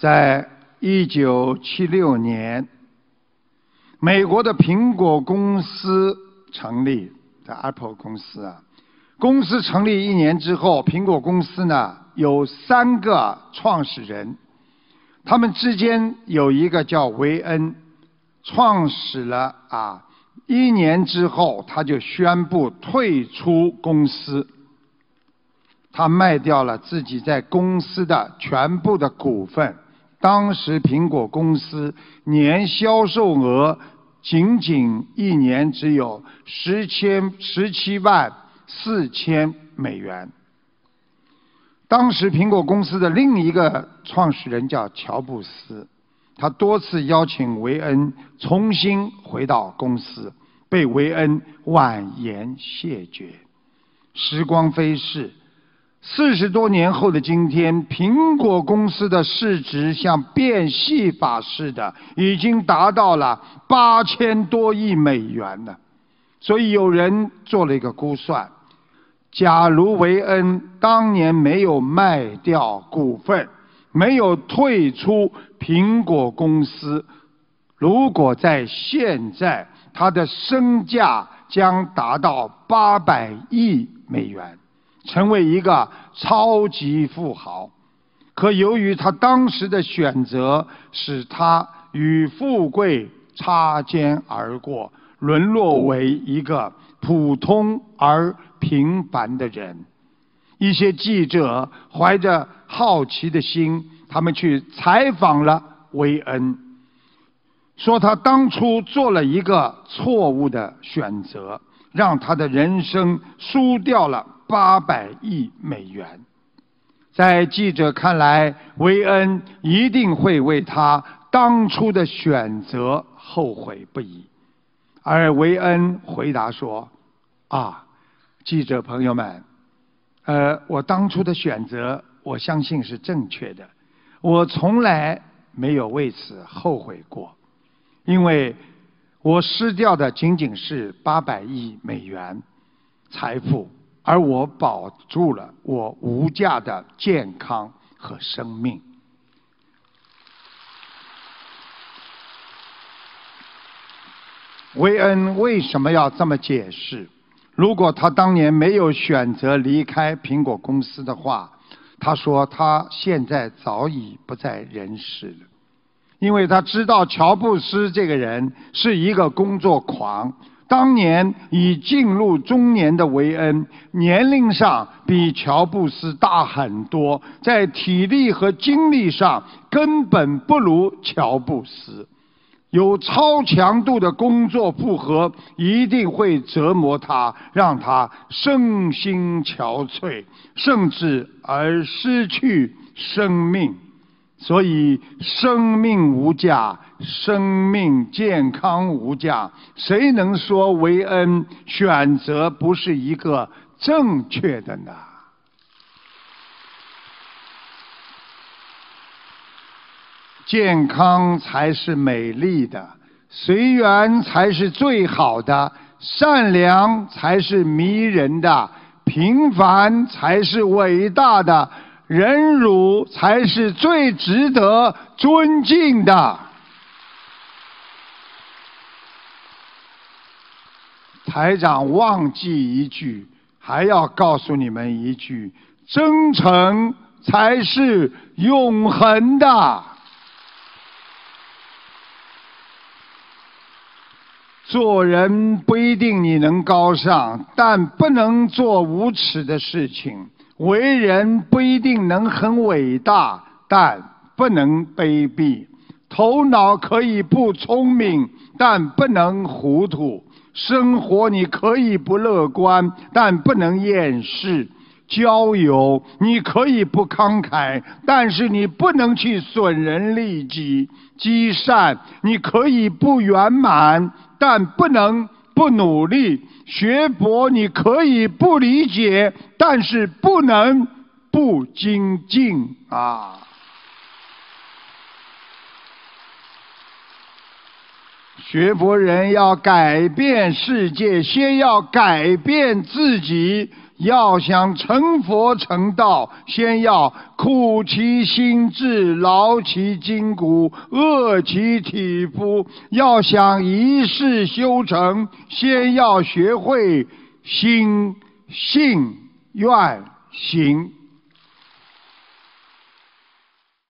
在一九七六年，美国的苹果公司成立，在 Apple 公司啊。公司成立一年之后，苹果公司呢有三个创始人，他们之间有一个叫维恩，创始了啊，一年之后他就宣布退出公司，他卖掉了自己在公司的全部的股份。当时苹果公司年销售额仅仅一年只有十千十七万四千美元。当时苹果公司的另一个创始人叫乔布斯，他多次邀请维恩重新回到公司，被维恩婉言谢绝。时光飞逝。四十多年后的今天，苹果公司的市值像变戏法似的，已经达到了八千多亿美元了。所以有人做了一个估算：假如维恩当年没有卖掉股份，没有退出苹果公司，如果在现在，他的身价将达到八百亿美元。成为一个超级富豪，可由于他当时的选择，使他与富贵擦肩而过，沦落为一个普通而平凡的人。一些记者怀着好奇的心，他们去采访了维恩，说他当初做了一个错误的选择，让他的人生输掉了。八百亿美元，在记者看来，维恩一定会为他当初的选择后悔不已。而维恩回答说：“啊，记者朋友们，呃，我当初的选择，我相信是正确的，我从来没有为此后悔过，因为我失掉的仅仅是八百亿美元财富。”而我保住了我无价的健康和生命。维恩为什么要这么解释？如果他当年没有选择离开苹果公司的话，他说他现在早已不在人世了，因为他知道乔布斯这个人是一个工作狂。当年已进入中年的维恩，年龄上比乔布斯大很多，在体力和精力上根本不如乔布斯。有超强度的工作负荷，一定会折磨他，让他身心憔悴，甚至而失去生命。所以，生命无价，生命健康无价。谁能说维恩选择不是一个正确的呢？健康才是美丽的，随缘才是最好的，善良才是迷人的，平凡才是伟大的。忍辱才是最值得尊敬的。台长忘记一句，还要告诉你们一句：真诚才是永恒的。做人不一定你能高尚，但不能做无耻的事情。为人不一定能很伟大，但不能卑鄙；头脑可以不聪明，但不能糊涂；生活你可以不乐观，但不能厌世；交友你可以不慷慨，但是你不能去损人利己；积善你可以不圆满，但不能。不努力学佛，你可以不理解，但是不能不精进啊！学佛人要改变世界，先要改变自己，要想成佛成道，先要苦其心志，劳其筋骨，饿其体肤。要想一世修成，先要学会心、性、愿、行。